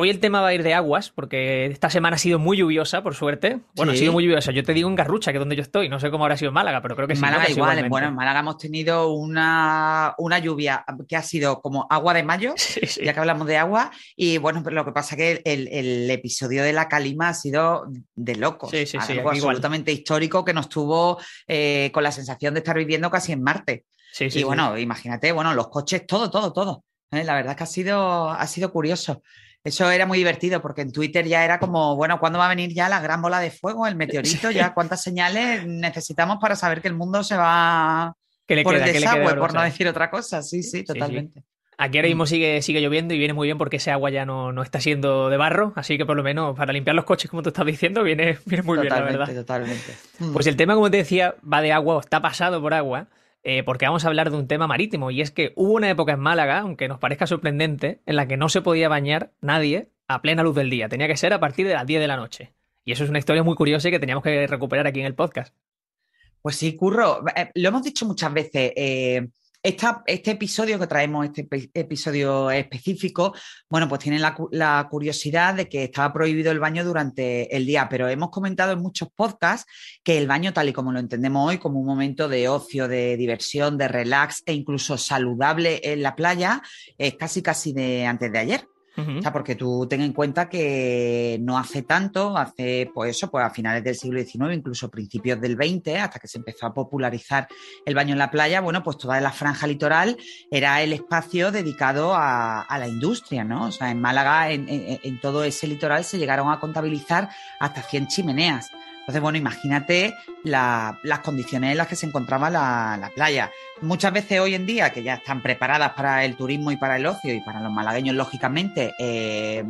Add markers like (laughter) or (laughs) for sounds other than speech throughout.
Hoy el tema va a ir de aguas, porque esta semana ha sido muy lluviosa, por suerte. Bueno, ha sido muy lluviosa. Yo te digo en Garrucha, que es donde yo estoy. No sé cómo habrá sido en Málaga, pero creo que en sí. Málaga igual. Bueno, en Málaga hemos tenido una, una, lluvia que ha sido como agua de mayo, (laughs) ya que hablamos de agua. Y bueno, pero lo que pasa es que el, el, episodio de la calima ha sido de locos. Sí, sí, sí. Algo absolutamente histórico que nos tuvo eh, con la sensación de estar viviendo casi en Marte. Sí, sí, y bueno, imagínate, bueno, los coches, todo, todo, todo. ¿eh? La verdad es que ha sido, ha sido curioso. Eso era muy divertido porque en Twitter ya era como, bueno, ¿cuándo va a venir ya la gran bola de fuego, el meteorito? Ya cuántas señales necesitamos para saber que el mundo se va por el desagüe, por no decir otra cosa. Sí, sí, totalmente. Aquí ahora mismo sigue, sigue lloviendo y viene muy bien porque ese agua ya no, no, está siendo de barro, así que por lo menos para limpiar los coches, como tú estás diciendo, viene, viene muy bien, la verdad. Totalmente. Pues el tema, como te decía, va de agua o está pasado por agua. Eh, porque vamos a hablar de un tema marítimo, y es que hubo una época en Málaga, aunque nos parezca sorprendente, en la que no se podía bañar nadie a plena luz del día, tenía que ser a partir de las 10 de la noche. Y eso es una historia muy curiosa y que teníamos que recuperar aquí en el podcast. Pues sí, Curro, eh, lo hemos dicho muchas veces. Eh, este episodio que traemos, este episodio específico, bueno, pues tiene la, curiosidad de que estaba prohibido el baño durante el día, pero hemos comentado en muchos podcasts que el baño, tal y como lo entendemos hoy, como un momento de ocio, de diversión, de relax e incluso saludable en la playa, es casi casi de antes de ayer. Porque tú ten en cuenta que no hace tanto, hace pues eso, pues a finales del siglo XIX, incluso principios del XX, hasta que se empezó a popularizar el baño en la playa, bueno, pues toda la franja litoral era el espacio dedicado a, la industria, ¿no? O sea, en Málaga, en, en todo ese litoral se llegaron a contabilizar hasta 100 chimeneas. Entonces, bueno, imagínate las condiciones en las que se encontraba la, playa. Muchas veces hoy en día, que ya están preparadas para el turismo y para el ocio y para los malagueños, lógicamente, eh,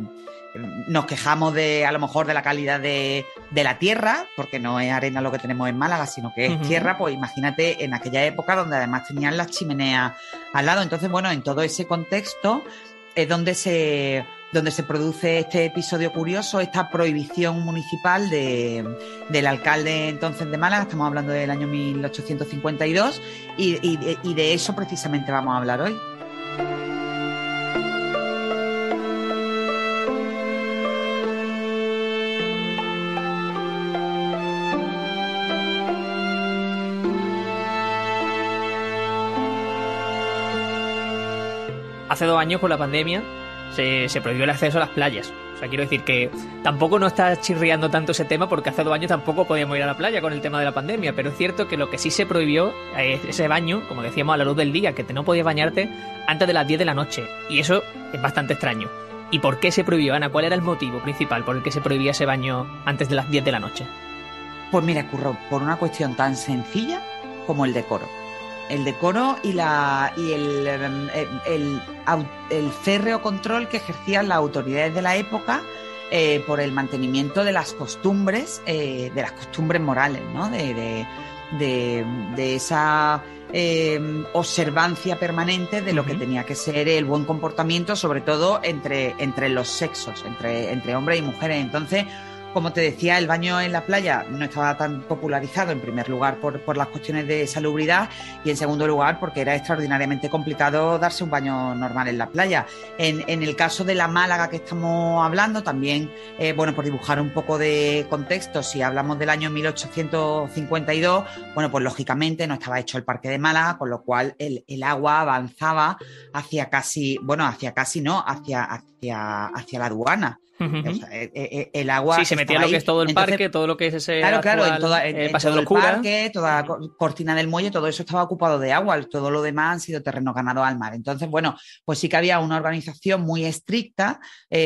nos quejamos de a lo mejor de la calidad de, la tierra, porque no es arena lo que tenemos en Málaga, sino que es tierra, pues imagínate en aquella época donde además tenían las chimeneas al lado. Entonces, bueno, en todo ese contexto es donde se donde se produce este episodio curioso, esta prohibición municipal de, del alcalde entonces de Málaga, estamos hablando del año 1852, y, y de eso precisamente vamos a hablar hoy. Hace dos años con la pandemia se, prohibió el acceso a las playas. O sea, quiero decir que tampoco no está chirriando tanto ese tema porque hace dos años tampoco podíamos ir a la playa con el tema de la pandemia, pero es cierto que lo que sí se prohibió es ese baño, como decíamos, a la luz del día, que no podías bañarte antes de las 10 de la noche. Y eso es bastante extraño. ¿Y por qué se prohibió, Ana? ¿Cuál era el motivo principal por el que se prohibía ese baño antes de las 10 de la noche? Pues mira, Curro, por una cuestión tan sencilla como el decoro el decoro y, la, y el, em, el, el, férreo control que ejercían las autoridades de la época eh, por el mantenimiento de las costumbres, eh, de las costumbres morales, ¿no? de, de, de, esa em, observancia permanente de lo que tenía que ser el buen comportamiento, sobre todo entre, entre los sexos, entre, entre hombres y mujeres. Entonces, como te decía, el baño en la playa no estaba tan popularizado, en primer lugar, por, las cuestiones de salubridad y en segundo lugar, porque era extraordinariamente complicado darse un baño normal en la playa. En, el caso de la Málaga que estamos hablando, también, eh, bueno, por dibujar un poco de contexto, si hablamos del año 1852, bueno, pues lógicamente no estaba hecho el Parque de Málaga, con lo cual el, agua avanzaba hacia casi, bueno, hacia casi no, hacia, hacia, hacia la aduana. Eh, eh, eh, el agua. Sí, se metía lo que es todo el parque, todo lo que es ese. Claro, claro, en, toda, todo el parque, toda cortina del muelle, todo eso estaba ocupado de agua, todo lo demás han sido terreno ganado al mar. Entonces, bueno, pues sí que había una organización muy estricta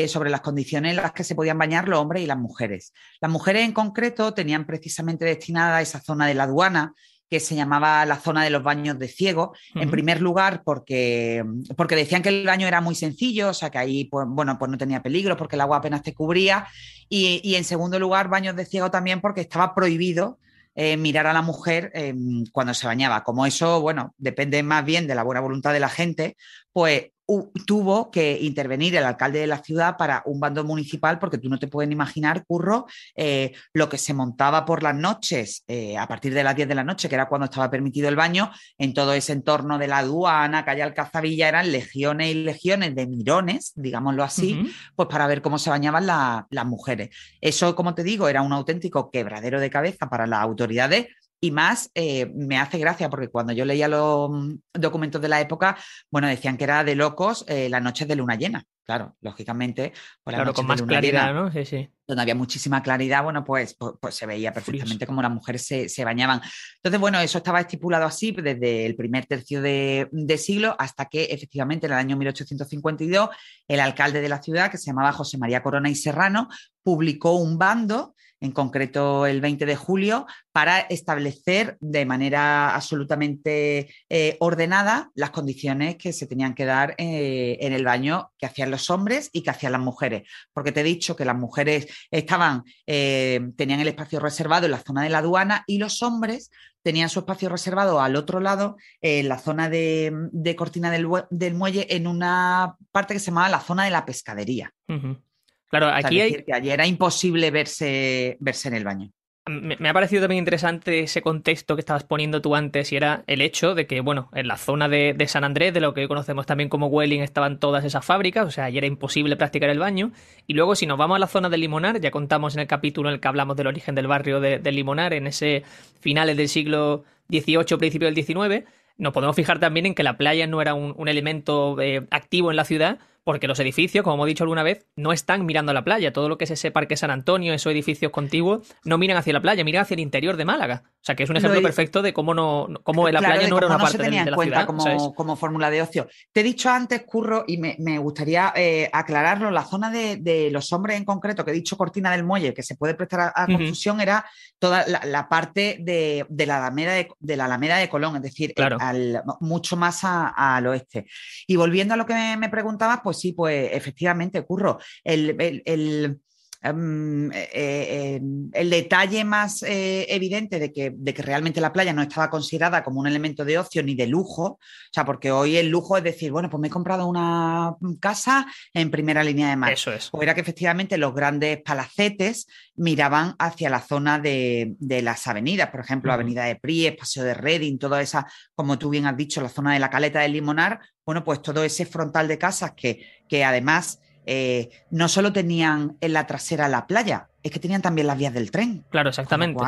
sobre las condiciones en las que se podían bañar los hombres y las mujeres. Las mujeres en concreto tenían precisamente destinada esa zona de la aduana que se llamaba la zona de los baños de ciego, en primer lugar porque, porque decían que el baño era muy sencillo, o sea que ahí pues, bueno, pues no tenía peligro porque el agua apenas te cubría, y, en segundo lugar baños de ciego también porque estaba prohibido eh, mirar a la mujer em, cuando se bañaba. Como eso, bueno, depende más bien de la buena voluntad de la gente, pues tuvo que intervenir el alcalde de la ciudad para un bando municipal, porque tú no te puedes imaginar, Curro, eh, lo que se montaba por las noches, eh, a partir de las 10 de la noche, que era cuando estaba permitido el baño, en todo ese entorno de la aduana, calle Alcazavilla, eran legiones y legiones de mirones, digámoslo así, pues para ver cómo se bañaban las mujeres. Eso, como te digo, era un auténtico quebradero de cabeza para las autoridades y más eh, me hace gracia porque cuando yo leía los mm, documentos de la época, bueno, decían que era de locos eh, las noches de luna llena. Claro, lógicamente, por claro, con más claridad, ¿no? Sí, sí. Donde había muchísima claridad, bueno, pues, pues, pues se veía perfectamente cómo las mujeres se, bañaban. Entonces, bueno, eso estaba estipulado así desde el primer tercio de, de, siglo hasta que efectivamente en el año 1852 el alcalde de la ciudad, que se llamaba José María Corona y Serrano, publicó un bando en concreto el 20 de julio, para establecer de manera absolutamente eh, ordenada las condiciones que se tenían que dar eh, en el baño que hacían los hombres y que hacían las mujeres. Porque te he dicho que las mujeres estaban, eh, tenían el espacio reservado en la zona de la aduana y los hombres tenían su espacio reservado al otro lado, en la zona de, cortina del, muelle, en una parte que se llamaba la zona de la pescadería. Claro, aquí hay... decir, que allí era imposible verse, verse en el baño. Me, ha parecido también interesante ese contexto que estabas poniendo tú antes y era el hecho de que, bueno, en la zona de, San Andrés, de lo que conocemos también como Welling, estaban todas esas fábricas, o sea, allí era imposible practicar el baño. Y luego, si nos vamos a la zona del Limonar, ya contamos en el capítulo en el que hablamos del origen del barrio de, del Limonar, en ese finales del siglo XVIII, principio del XIX, nos podemos fijar también en que la playa no era un, elemento eh, activo en la ciudad, porque los edificios, como hemos dicho alguna vez, no están mirando a la playa. Todo lo que es ese Parque San Antonio, esos edificios contiguos, no miran hacia la playa, miran hacia el interior de Málaga. O sea, que es un ejemplo perfecto de cómo no cómo la playa no era una parte tenía de, en cuenta como, como, fórmula de ocio. Te he dicho antes, Curro, y me, gustaría eh, aclararlo, la zona de, los hombres en concreto, que he dicho Cortina del Muelle, que se puede prestar a, confusión, era toda la, parte de, la Alameda de, la Alameda de Colón, es decir, mucho más al oeste. Y volviendo a lo que me, me preguntabas, pues sí, pues efectivamente, Curro, el, em, eh, eh, el detalle más eh, evidente de que, de que, realmente la playa no estaba considerada como un elemento de ocio ni de lujo, o sea, porque hoy el lujo es decir, bueno, pues me he comprado una casa en primera línea de mar. Eso es. O era que efectivamente los grandes palacetes miraban hacia la zona de, las avenidas, por ejemplo, Avenida de Pries, Paseo de Reading, toda esa, como tú bien has dicho, la zona de la caleta del Limonar, bueno, pues todo ese frontal de casas que, que además eh, no solo tenían en la trasera la playa, es que tenían también las vías del tren. Claro, exactamente.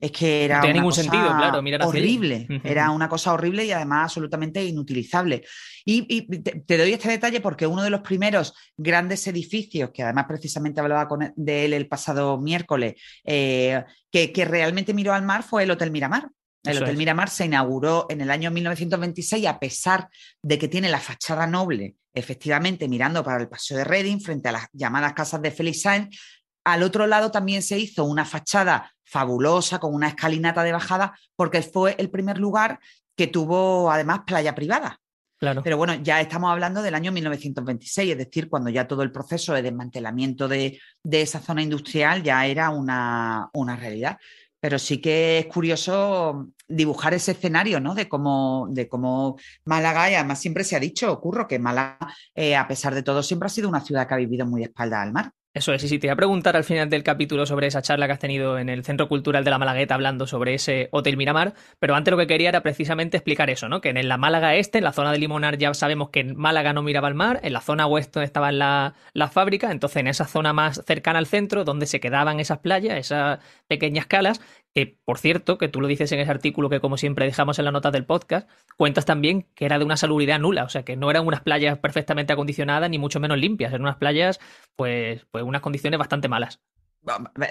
es que era ningún sentido, claro, horrible. Era una cosa horrible y además absolutamente inutilizable. Y, te, doy este detalle porque uno de los primeros grandes edificios, que además precisamente hablaba con, de él el pasado miércoles, eh, que, que realmente miró al mar fue el Hotel Miramar. El Hotel Miramar se inauguró en el año 1926 a pesar de que tiene la fachada noble, efectivamente mirando para el Paseo de Reading, frente a las llamadas casas de Félix Sainz. Al otro lado también se hizo una fachada fabulosa con una escalinata de bajada porque fue el primer lugar que tuvo además playa privada. Claro. Pero bueno, ya estamos hablando del año 1926, es decir, cuando ya todo el proceso de desmantelamiento de, esa zona industrial ya era una, una realidad pero sí que es curioso dibujar ese escenario, ¿no? De cómo, de cómo Málaga, y además siempre se ha dicho, ocurro, que Málaga, eh, a pesar de todo, siempre ha sido una ciudad que ha vivido muy espalda al mar. Eso es, y sí, te iba a preguntar al final del capítulo sobre esa charla que has tenido en el Centro Cultural de la Malagueta hablando sobre ese Hotel Miramar, pero antes lo que quería era precisamente explicar eso, ¿no? Que en la Málaga Este, en la zona de Limonar, ya sabemos que en Málaga no miraba al mar, en la zona oeste estaban las la fábricas, entonces en esa zona más cercana al centro, donde se quedaban esas playas, esas pequeñas calas, que por cierto, que tú lo dices en ese artículo que como siempre dejamos en la nota del podcast, cuentas también que era de una salubridad nula, o sea que no eran unas playas perfectamente acondicionadas ni mucho menos limpias, eran unas playas pues, pues unas condiciones bastante malas.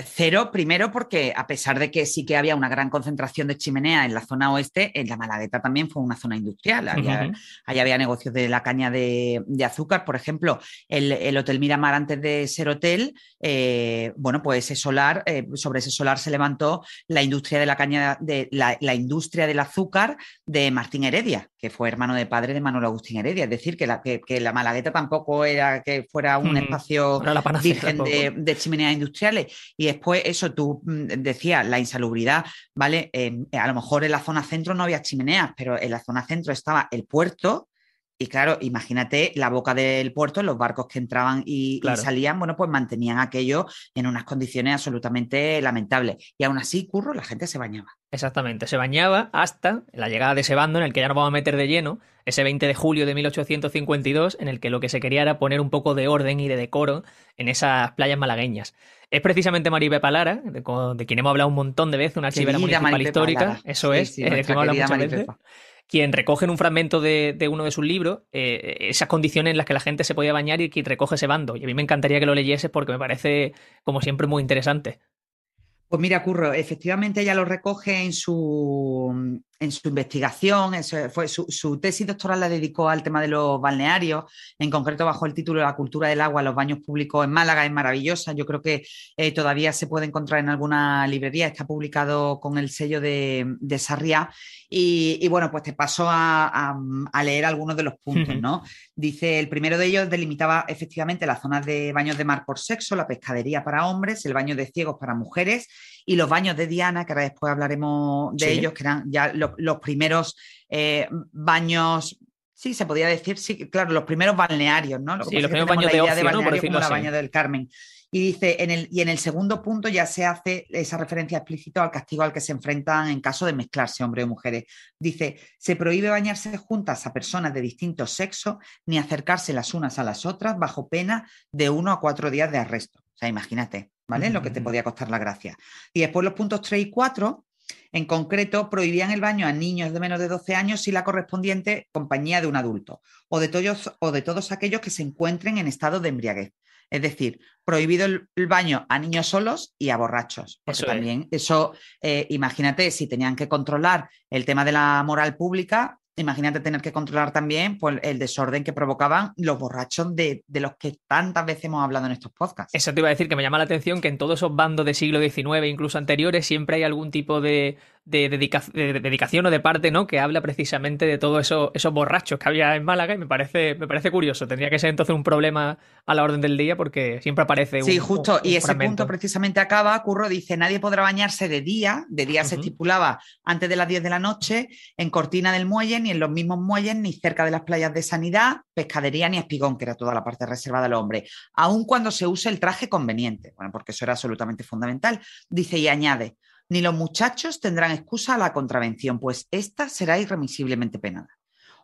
Cero, primero porque a pesar de que sí que había una gran concentración de chimenea en la zona oeste, en la Malagueta también fue una zona industrial. Había, había negocios de la caña de, azúcar, por ejemplo, el, Hotel Miramar antes de ser hotel, eh, bueno, pues ese solar, eh, sobre ese solar se levantó la industria de la caña, de la, industria del azúcar de Martín Heredia, que fue hermano de padre de Manuel Agustín Heredia. Es decir, que la, que, la Malagueta tampoco era que fuera un espacio virgen de, de chimeneas industriales y después, eso tú mm, decías, la insalubridad, ¿vale? a lo mejor en la zona centro no había chimeneas, pero en la zona centro estaba el puerto Y claro, imagínate la boca del puerto, los barcos que entraban y, y, salían, bueno, pues mantenían aquello en unas condiciones absolutamente lamentables. Y aún así, curro, la gente se bañaba. Exactamente, se bañaba hasta la llegada de ese bando en el que ya nos vamos a meter de lleno, ese 20 de julio de 1852, en el que lo que se quería era poner un poco de orden y de decoro en esas playas malagueñas. Es precisamente Maribel Palara, de, quien hemos hablado un montón de veces, una archivera municipal histórica, eso es, eh, de que hemos muchas veces, quien recoge en un fragmento de, uno de sus libros eh, esas condiciones en las que la gente se podía bañar y quien recoge ese bando. Y a mí me encantaría que lo leyese porque me parece, como siempre, muy interesante. Pues mira, Curro, efectivamente ella lo recoge en su, en su investigación, fue su, tesis doctoral la dedicó al tema de los balnearios, en concreto bajo el título La cultura del agua, los baños públicos en Málaga, es maravillosa, yo creo que eh, todavía se puede encontrar en alguna librería, está publicado con el sello de, de Sarriá y, bueno, pues te paso a, leer algunos de los puntos, ¿no? (laughs) Dice, el primero de ellos delimitaba efectivamente las zonas de baños de mar por sexo, la pescadería para hombres, el baño de ciegos para mujeres y los baños de Diana, que ahora después hablaremos de ellos, que eran ya los, primeros eh, baños Sí, se podía decir, sí, claro, los primeros balnearios, ¿no? Lo sí, los primeros baños de, ocio, como la baña del Carmen. Y dice, en el, y en el segundo punto ya se hace esa referencia explícita al castigo al que se enfrentan en caso de mezclarse hombres o mujeres. Dice, se prohíbe bañarse juntas a personas de distinto sexo ni acercarse las unas a las otras bajo pena de uno a cuatro días de arresto. O sea, imagínate, ¿vale? Lo que te podía costar la gracia. Y después los puntos 3 y 4 en concreto, prohibían el baño a niños de menos de 12 años si la correspondiente compañía de un adulto o de, todos, o de todos aquellos que se encuentren en estado de embriaguez. Es decir, prohibido el, baño a niños solos y a borrachos. Porque también eso, eh, imagínate, si tenían que controlar el tema de la moral pública, Imagínate tener que controlar también pues, el desorden que provocaban los borrachos de, los que tantas veces hemos hablado en estos podcasts. Eso te iba a decir que me llama la atención que en todos esos bandos de siglo XIX, incluso anteriores, siempre hay algún tipo de, de, dedicación o de parte, ¿no? Que habla precisamente de todos eso, esos borrachos que había en Málaga y me parece, me parece curioso. Tendría que ser entonces un problema a la orden del día porque siempre aparece un. Sí, justo. y ese punto precisamente acaba. Curro dice: nadie podrá bañarse de día. De día se estipulaba antes de las 10 de la noche en Cortina del Muelle, ni en los mismos muelles, ni cerca de las playas de Sanidad, Pescadería, ni Espigón, que era toda la parte reservada al hombre. Aun cuando se use el traje conveniente. Bueno, porque eso era absolutamente fundamental. Dice y añade ni los muchachos tendrán excusa a la contravención, pues esta será irremisiblemente penada.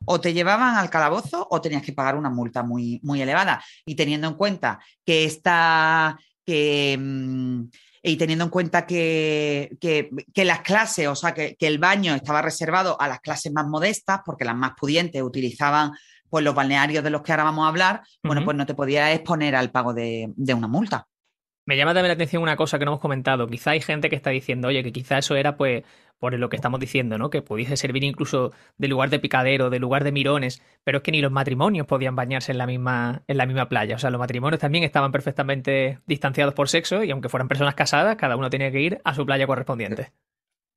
O te llevaban al calabozo o tenías que pagar una multa muy, muy elevada. Y teniendo en cuenta que esta. Que, mm, y teniendo en cuenta que, las clases, o sea, que, el baño estaba reservado a las clases más modestas, porque las más pudientes utilizaban pues, los balnearios de los que ahora vamos a hablar, bueno, pues no te podías exponer al pago de una multa. Me llama también la atención una cosa que no hemos comentado. Quizá hay gente que está diciendo, oye, que quizá eso era pues por lo que estamos diciendo, ¿no? Que pudiese servir incluso de lugar de picadero, de lugar de mirones, pero es que ni los matrimonios podían bañarse en la misma, en la misma playa. O sea, los matrimonios también estaban perfectamente distanciados por sexo y aunque fueran personas casadas, cada uno tenía que ir a su playa correspondiente.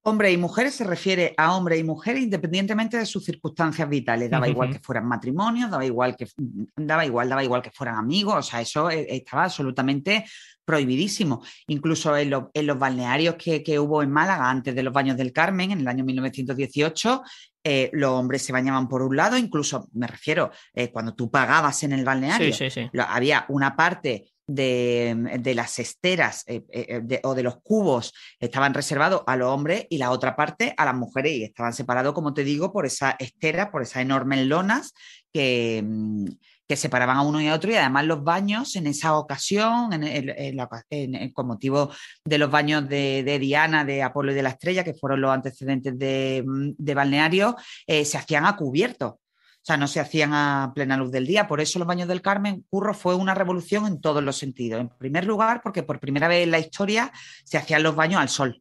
Hombre y mujeres se refiere a hombre y mujer independientemente de sus circunstancias vitales. Daba igual que fueran matrimonios, daba igual que daba igual, daba igual que fueran amigos. O sea, eso eh, estaba absolutamente prohibidísimo. Incluso en, los balnearios que, hubo en Málaga antes de los baños del Carmen, en el año 1918, eh, los hombres se bañaban por un lado, incluso me refiero, eh, cuando tú pagabas en el balneario, había una parte de, las esteras eh, eh, o de los cubos estaban reservados a los hombres y la otra parte a las mujeres y estaban separados, como te digo, por esa estera, por esas enormes lonas que, mm, que separaban a uno y a otro y además los baños en esa ocasión, con motivo de los baños de, Diana, de Apolo y de la Estrella, que fueron los antecedentes de, mm, balneario, eh, se hacían a cubierto. O sea, no se hacían a plena luz del día. Por eso los baños del Carmen Curro fue una revolución en todos los sentidos. En primer lugar, porque por primera vez en la historia se hacían los baños al sol.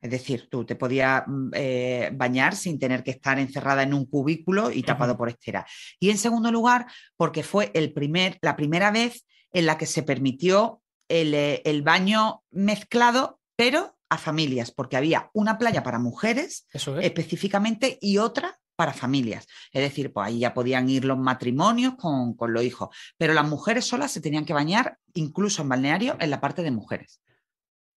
Es decir, tú te podías mm, eh, bañar sin tener que estar encerrada en un cubículo y tapado por estera. Y en segundo lugar, porque fue el primer, la primera vez en la que se permitió el, eh, el baño mezclado, pero a familias, porque había una playa para mujeres específicamente y otra para familias. Es decir, pues ahí ya podían ir los matrimonios con, los hijos, pero las mujeres solas se tenían que bañar incluso en balneario en la parte de mujeres.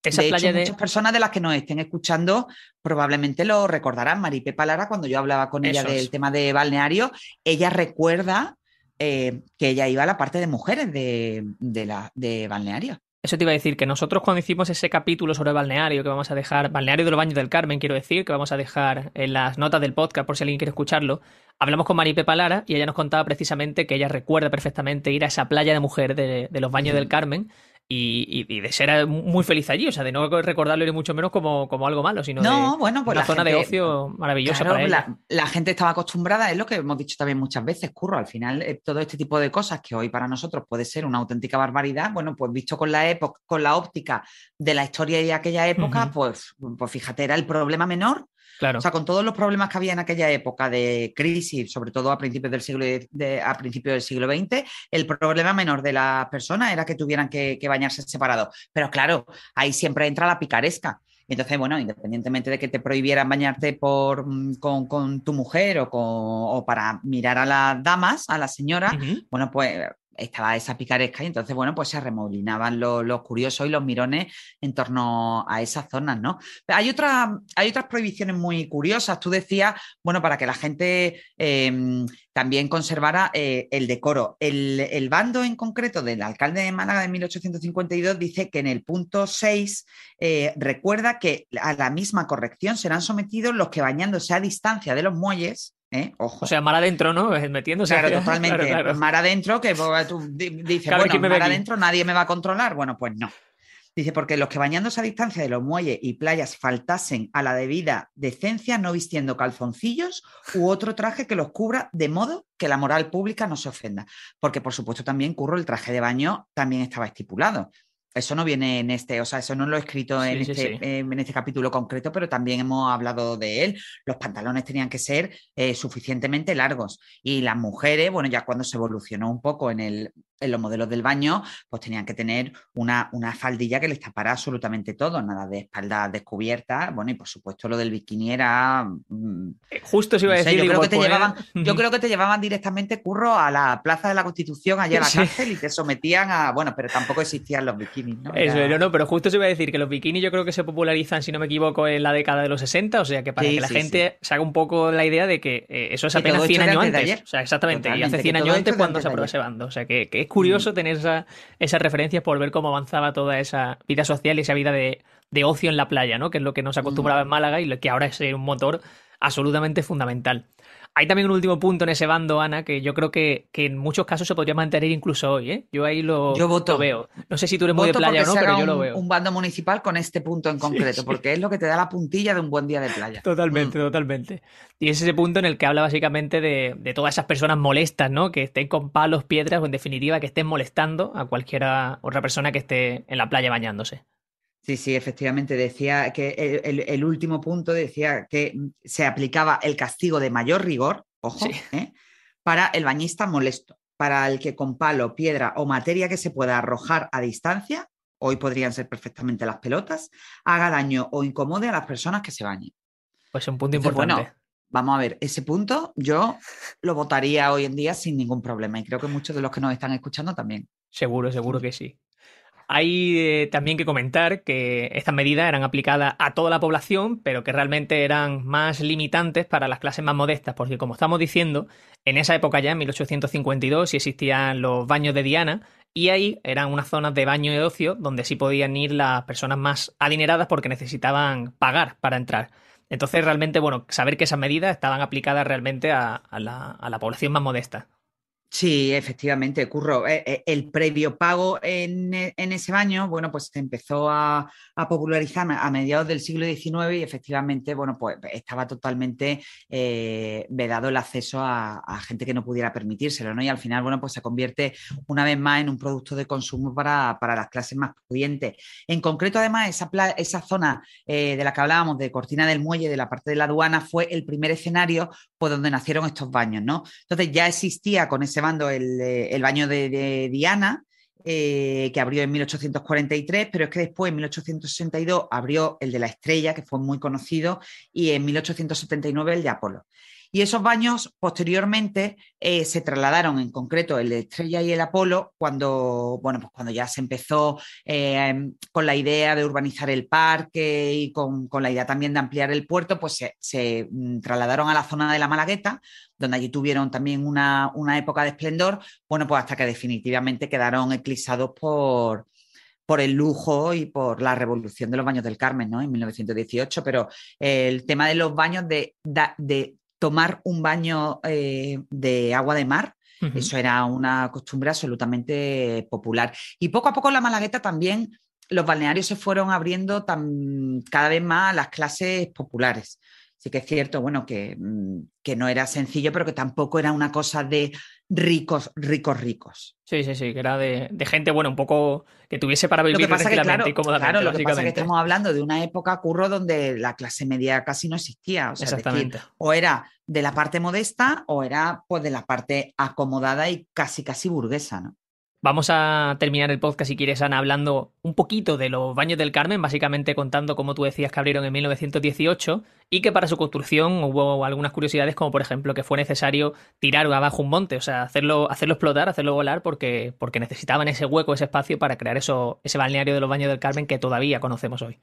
Esa de playa hecho, muchas personas de las que nos estén escuchando probablemente lo recordarán. Maripe Palara, cuando yo hablaba con ella del tema de balneario, ella recuerda eh, que ella iba a la parte de mujeres de, la, de balneario. Eso te iba a decir, que nosotros cuando hicimos ese capítulo sobre balneario, que vamos a dejar, balneario de los baños del Carmen, quiero decir, que vamos a dejar en las notas del podcast por si alguien quiere escucharlo, hablamos con Maripe Palara y ella nos contaba precisamente que ella recuerda perfectamente ir a esa playa de mujer de, los baños del Carmen y, de ser muy feliz allí, o sea, de no recordarlo ni mucho menos como, como algo malo, sino de bueno, pues una zona de ocio maravillosa para La, gente estaba acostumbrada, es lo que hemos dicho también muchas veces, curro, al final eh, todo este tipo de cosas que hoy para nosotros puede ser una auténtica barbaridad, bueno, pues visto con la época, con la óptica de la historia de aquella época, pues, pues fíjate, era el problema menor o sea, con todos los problemas que había en aquella época de crisis, sobre todo a principios del siglo, a principios del siglo XX, el problema menor de las personas era que tuvieran que, bañarse separados. Pero claro, ahí siempre entra la picaresca. Entonces, bueno, independientemente de que te prohibieran bañarte por, mm, con, tu mujer o, o, para mirar a las damas, a la señora, bueno, pues estaba esa picaresca y entonces, bueno, pues se remolinaban los, curiosos y los mirones en torno a esas zonas, ¿no? Hay, otra, hay otras prohibiciones muy curiosas. Tú decías, bueno, para que la gente em, también conservara eh, el decoro. El, bando en concreto del alcalde de Málaga de 1852 dice que en el punto 6 eh, recuerda que a la misma corrección serán sometidos los que bañándose a distancia de los muelles ¿Eh? O sea, mar adentro, ¿no? Metiéndose. Claro, (laughs) totalmente. Mar adentro, que tú dices, bueno, mar adentro nadie me va a controlar. Bueno, pues no. Dice, porque los que bañándose a distancia de los muelles y playas faltasen a la debida decencia, no vistiendo calzoncillos u otro traje que los cubra, de modo que la moral pública no se ofenda. Porque, por supuesto, también curro el traje de baño también estaba estipulado. Eso no viene en este, o sea, eso no lo he escrito en, este, en este capítulo concreto, pero también hemos hablado de él. Los pantalones tenían que ser eh, suficientemente largos y las mujeres, bueno, ya cuando se evolucionó un poco en el, en los modelos del baño, pues tenían que tener una, una, faldilla que les tapara absolutamente todo, nada de espalda descubierta. Bueno, y por supuesto lo del bikini era. Mm, eh, justo se iba a decir. yo, creo que te llevaban, yo creo que te llevaban directamente curro a la Plaza de la Constitución, allá a la cárcel, y te sometían a. Bueno, pero tampoco existían los bikinis, ¿no? Eso, no, no, pero justo se iba a decir que los bikinis yo creo que se popularizan, si no me equivoco, en la década de los 60, o sea que para que la gente se haga un poco la idea de que eh, eso es apenas 100 años antes. O sea, exactamente, y hace 100 años antes cuando se aprobó ese bando. O sea que, que es curioso tener esa, esas referencias por ver cómo avanzaba toda esa vida social y esa vida de, ocio en la playa, ¿no? Que es lo que nos acostumbraba en Málaga y lo que ahora es un motor absolutamente fundamental. Hay también un último punto en ese bando, Ana, que yo creo que, en muchos casos se podría mantener incluso hoy. ¿eh? Yo ahí lo, veo. No sé si tú eres muy de playa o no, pero yo lo veo. Un bando municipal con este punto en concreto, porque es lo que te da la puntilla de un buen día de playa. Totalmente, mm. totalmente. Y es ese punto en el que habla básicamente de, de, todas esas personas molestas, ¿no? Que estén con palos, piedras o en definitiva que estén molestando a cualquiera otra persona que esté en la playa bañándose. Sí, sí, efectivamente. Decía que el, último punto decía que se aplicaba el castigo de mayor rigor, ojo, ¿eh? para el bañista molesto, para el que con palo, piedra o materia que se pueda arrojar a distancia, hoy podrían ser perfectamente las pelotas, haga daño o incomode a las personas que se bañen. Pues un punto importante. Bueno, vamos a ver, ese punto yo lo votaría hoy en día sin ningún problema y creo que muchos de los que nos están escuchando también. Seguro, seguro que sí. Hay eh, también que comentar que estas medidas eran aplicadas a toda la población, pero que realmente eran más limitantes para las clases más modestas, porque como estamos diciendo, en esa época ya, en 1852, sí existían los baños de Diana, y ahí eran unas zonas de baño y ocio donde sí podían ir las personas más adineradas porque necesitaban pagar para entrar. Entonces, realmente, bueno, saber que esas medidas estaban aplicadas realmente a la población más modesta. Sí, efectivamente, Curro. Eh, eh, el previo pago en, e, ese baño, bueno, pues se empezó a, popularizar a mediados del siglo XIX y efectivamente, bueno, pues estaba totalmente eh, vedado el acceso a, gente que no pudiera permitírselo, ¿no? Y al final, bueno, pues se convierte una vez más en un producto de consumo para, las clases más pudientes. En concreto, además, esa, esa zona de la que hablábamos, de Cortina del Muelle, de la parte de la aduana, fue el primer escenario por donde nacieron estos baños, ¿no? Entonces ya existía con ese el, eh, el baño de, Diana, eh, que abrió en 1843, pero es que después, en 1862, abrió el de la Estrella, que fue muy conocido, y en 1879 el de Apolo. Y esos baños posteriormente eh, se trasladaron, en concreto el Estrella y el Apolo, cuando, bueno, pues cuando ya se empezó eh, con la idea de urbanizar el parque y con, la idea también de ampliar el puerto, pues se, mm, trasladaron a la zona de la Malagueta, donde allí tuvieron también una, una época de esplendor, bueno, pues hasta que definitivamente quedaron eclipsados por, por el lujo y por la revolución de los baños del Carmen, ¿no? En 1918, pero el tema de los baños, de, de tomar un baño eh, de agua de mar, eso era una costumbre absolutamente popular. Y poco a poco la Malagueta también, los balnearios se fueron abriendo tan, cada vez más a las clases populares. Sí que es cierto, bueno, que, mm, que no era sencillo, pero que tampoco era una cosa de ricos, ricos, ricos. Sí, sí, sí, que era de, gente, bueno, un poco que tuviese para vivir tranquilamente y cómodamente. Claro, lo que pasa es que estamos hablando de una época, curro, donde la clase media casi no existía. O sea, Exactamente. o era de la parte modesta o era pues de la parte acomodada y casi, casi burguesa, ¿no? Vamos a terminar el podcast, si quieres, Ana, hablando un poquito de los baños del Carmen, básicamente contando, como tú decías, que abrieron en 1918 y que para su construcción hubo algunas curiosidades, como por ejemplo que fue necesario tirar abajo un monte, o sea, hacerlo, hacerlo explotar, hacerlo volar, porque, porque necesitaban ese hueco, ese espacio para crear eso, ese balneario de los baños del Carmen que todavía conocemos hoy.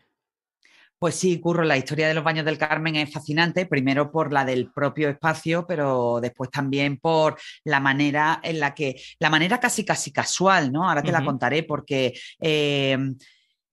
Pues sí, Curro, la historia de los baños del Carmen es fascinante, primero por la del propio espacio, pero después también por la manera en la que, la manera casi casi casual, ¿no? Ahora te la contaré porque eh,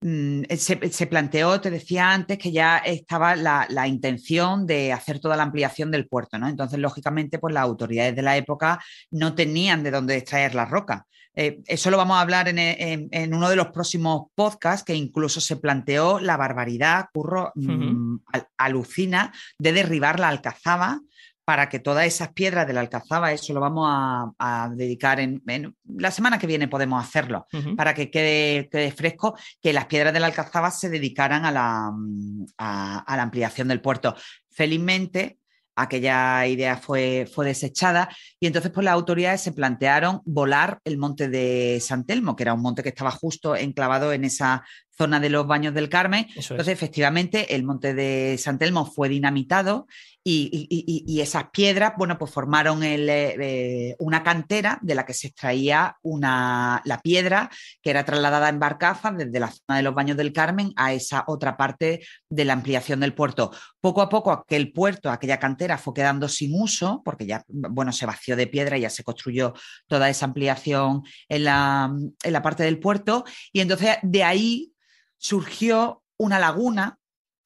mm, se, planteó, te decía antes, que ya estaba la, la, intención de hacer toda la ampliación del puerto, ¿no? Entonces, lógicamente, pues las autoridades de la época no tenían de dónde extraer la roca. Eh, eso lo vamos a hablar en, uno de los próximos podcasts, que incluso se planteó la barbaridad, curro, mm, alucina, de derribar la alcazaba. Para que todas esas piedras de la alcazaba, eso lo vamos a, dedicar en, la semana que viene podemos hacerlo, para que quede, fresco, que las piedras de la alcazaba se dedicaran a la, mm, a la ampliación del puerto. Felizmente, aquella idea fue, fue desechada. Y entonces pues las autoridades se plantearon volar el monte de San Telmo, que era un monte que estaba justo enclavado en esa zona de los baños del Carmen. Entonces, efectivamente, el monte de San Telmo fue dinamitado y, esas piedras, bueno, pues formaron eh, eh, una cantera de la que se extraía una, la piedra que era trasladada en barcazas desde la zona de los baños del Carmen a esa otra parte de la ampliación del puerto. Poco a poco aquel puerto, aquella cantera fue quedando sin uso porque ya, bueno, se vació de piedra y ya se construyó toda esa ampliación en la, en la parte del puerto y entonces de ahí surgió una laguna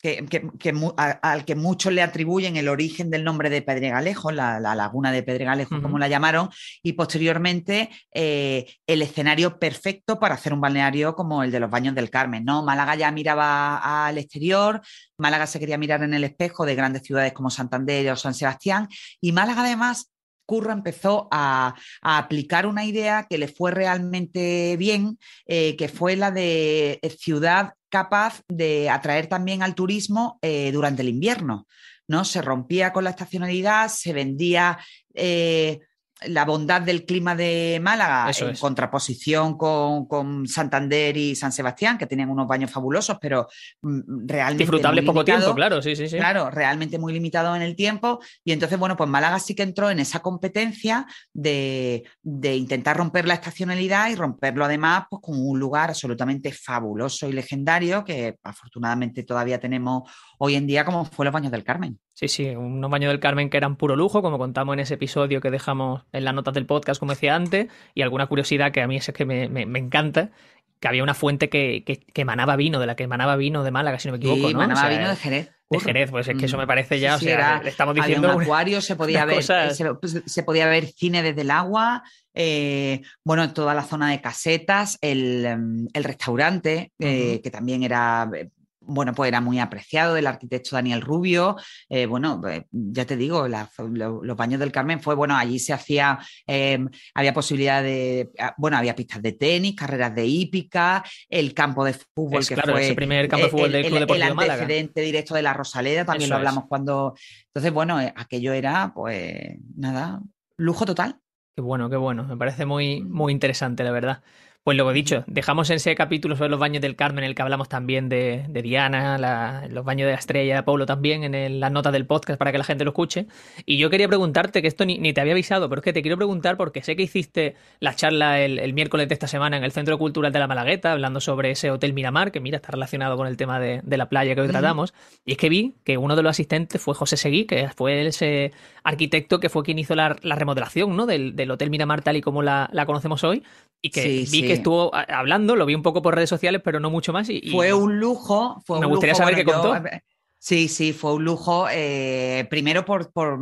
que, al que muchos le atribuyen el origen del nombre de Pedregalejo, la, laguna de Pedregalejo, como la llamaron, y posteriormente eh, el escenario perfecto para hacer un balneario como el de los Baños del Carmen. ¿no? Málaga ya miraba al exterior, Málaga se quería mirar en el espejo de grandes ciudades como Santander o San Sebastián, y Málaga además Curro empezó a, aplicar una idea que le fue realmente bien, eh, que fue la de ciudad capaz de atraer también al turismo eh, durante el invierno. ¿no? Se rompía con la estacionalidad, se vendía eh, la bondad del clima de Málaga en contraposición con, Santander y San Sebastián, que tienen unos baños fabulosos, pero mm, realmente. Disfrutable poco tiempo, claro, sí, sí, sí. Claro, realmente muy limitado en el tiempo. Y entonces, bueno, pues Málaga sí que entró en esa competencia de, intentar romper la estacionalidad y romperlo además pues, con un lugar absolutamente fabuloso y legendario que afortunadamente todavía tenemos hoy en día, como fue los baños del Carmen. Sí, sí, unos baños del Carmen que eran puro lujo, como contamos en ese episodio que dejamos en las notas del podcast, como decía antes, y alguna curiosidad que a mí es que me, encanta, que había una fuente que, que, emanaba vino, de la que emanaba vino de Málaga, si no me equivoco, sí, emanaba vino de Jerez. De Jerez, pues es que eso me parece ya, o sea, le estamos diciendo... un acuario, se (laughs) podía ver, pues, se, podía ver cine desde el agua, eh, bueno, toda la zona de casetas, el, em, restaurante, eh, que también era bueno, pues era muy apreciado del arquitecto Daniel Rubio. Eh, bueno, eh, ya te digo, los baños del Carmen fue, bueno, allí se hacía, em, había posibilidad de, ah, bueno, había pistas de tenis, carreras de hípica, el campo de fútbol que fue el primer campo de fútbol del Club el, el antecedente directo de la Rosaleda, también lo hablamos cuando. Entonces, bueno, eh, aquello era, pues, nada, lujo total. Qué bueno, qué bueno. Me parece muy, muy interesante, la verdad. Pues luego dicho, dejamos en ese capítulo sobre los baños del Carmen, en el que hablamos también de, Diana, los baños de la estrella de Apolo también, en las notas del podcast para que la gente lo escuche. Y yo quería preguntarte, que esto ni, te había avisado, pero es que te quiero preguntar porque sé que hiciste la charla el, miércoles de esta semana en el Centro Cultural de la Malagueta, hablando sobre ese Hotel Miramar, que mira, está relacionado con el tema de, la playa que hoy tratamos. Y es que vi que uno de los asistentes fue José Seguí, que fue ese arquitecto que fue quien hizo la, remodelación ¿no? del, Hotel Miramar tal y como la, conocemos hoy. Y que vi que estuvo hablando, lo vi un poco por redes sociales, pero no mucho más. Y, fue un lujo. Fue me gustaría saber qué contó. Sí, sí, fue un lujo. Eh, primero por, por,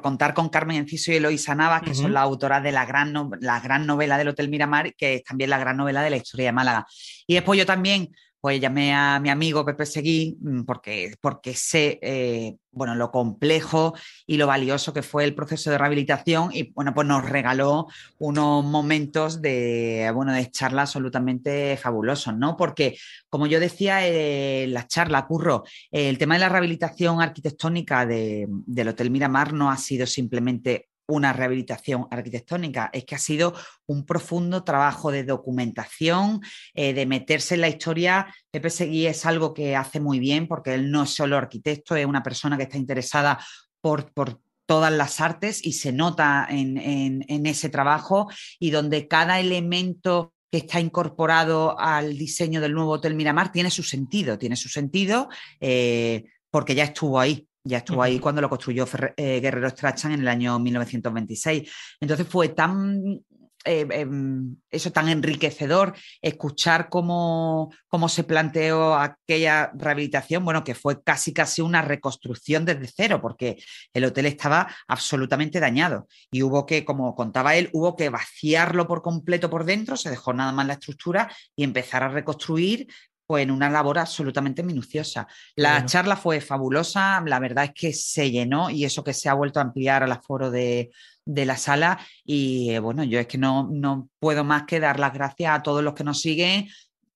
contar con Carmen Enciso y Eloisa Navas, que son las autoras de la gran, la gran novela del Hotel Miramar, que es también la gran novela de la historia de Málaga. Y después yo también pues llamé a mi amigo Pepe Seguí mm, porque, porque sé eh, bueno, lo complejo y lo valioso que fue el proceso de rehabilitación y bueno, pues nos regaló unos momentos de, bueno, de charla absolutamente fabulosos, ¿no? Porque, como yo decía en la charla, Curro, el tema de la rehabilitación arquitectónica del Hotel Miramar no ha sido simplemente una rehabilitación arquitectónica, es que ha sido un profundo trabajo de documentación, eh, de meterse en la historia. Pepe Seguí es algo que hace muy bien porque él no es solo arquitecto, es una persona que está interesada por, por todas las artes y se nota en, ese trabajo y donde cada elemento que está incorporado al diseño del nuevo Hotel Miramar tiene su sentido, tiene su sentido eh, porque ya estuvo ahí. Ya estuvo ahí cuando lo construyó eh, Guerrero Strachan en el año 1926. Entonces fue tan eh, em, eso tan enriquecedor, escuchar cómo, cómo, se planteó aquella rehabilitación, bueno, que fue casi casi una reconstrucción desde cero, porque el hotel estaba absolutamente dañado y hubo que, como contaba él, hubo que vaciarlo por completo por dentro, se dejó nada más la estructura y empezar a reconstruir pues en una labor absolutamente minuciosa. La charla fue fabulosa, la verdad es que se llenó y eso que se ha vuelto a ampliar al aforo de, la sala y eh, bueno, yo es que no, no puedo más que dar las gracias a todos los que nos siguen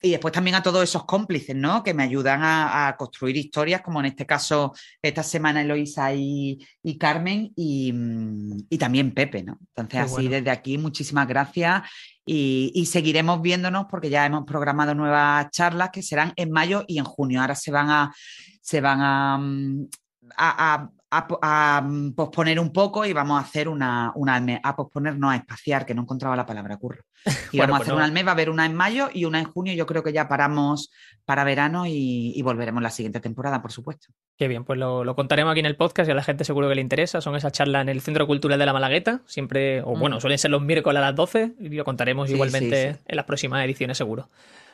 y después también a todos esos cómplices, ¿no? Que me ayudan a, construir historias, como en este caso, esta semana Eloisa y, Carmen, mm, y, también Pepe, ¿no? Entonces, así desde aquí, muchísimas gracias y, seguiremos viéndonos porque ya hemos programado nuevas charlas que serán en mayo y en junio. Ahora se van a, se van a, mm, a, a, mm, posponer un poco y vamos a hacer una, una al mes. A posponer, no a espaciar, que no encontraba la palabra curro. (laughs) Y vamos a pues hacer una al mes, va a haber una en mayo y una en junio. Yo creo que ya paramos para verano y, volveremos la siguiente temporada, por supuesto. Qué bien, pues lo, contaremos aquí en el podcast y a la gente seguro que le interesa. Son esas charlas en el Centro Cultural de la Malagueta, siempre, o bueno, mm. suelen ser los miércoles a las 12 y lo contaremos igualmente en las próximas ediciones seguro.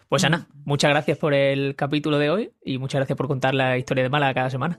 Pues Ana, mm. muchas gracias por el capítulo de hoy y muchas gracias por contar la historia de Málaga cada semana.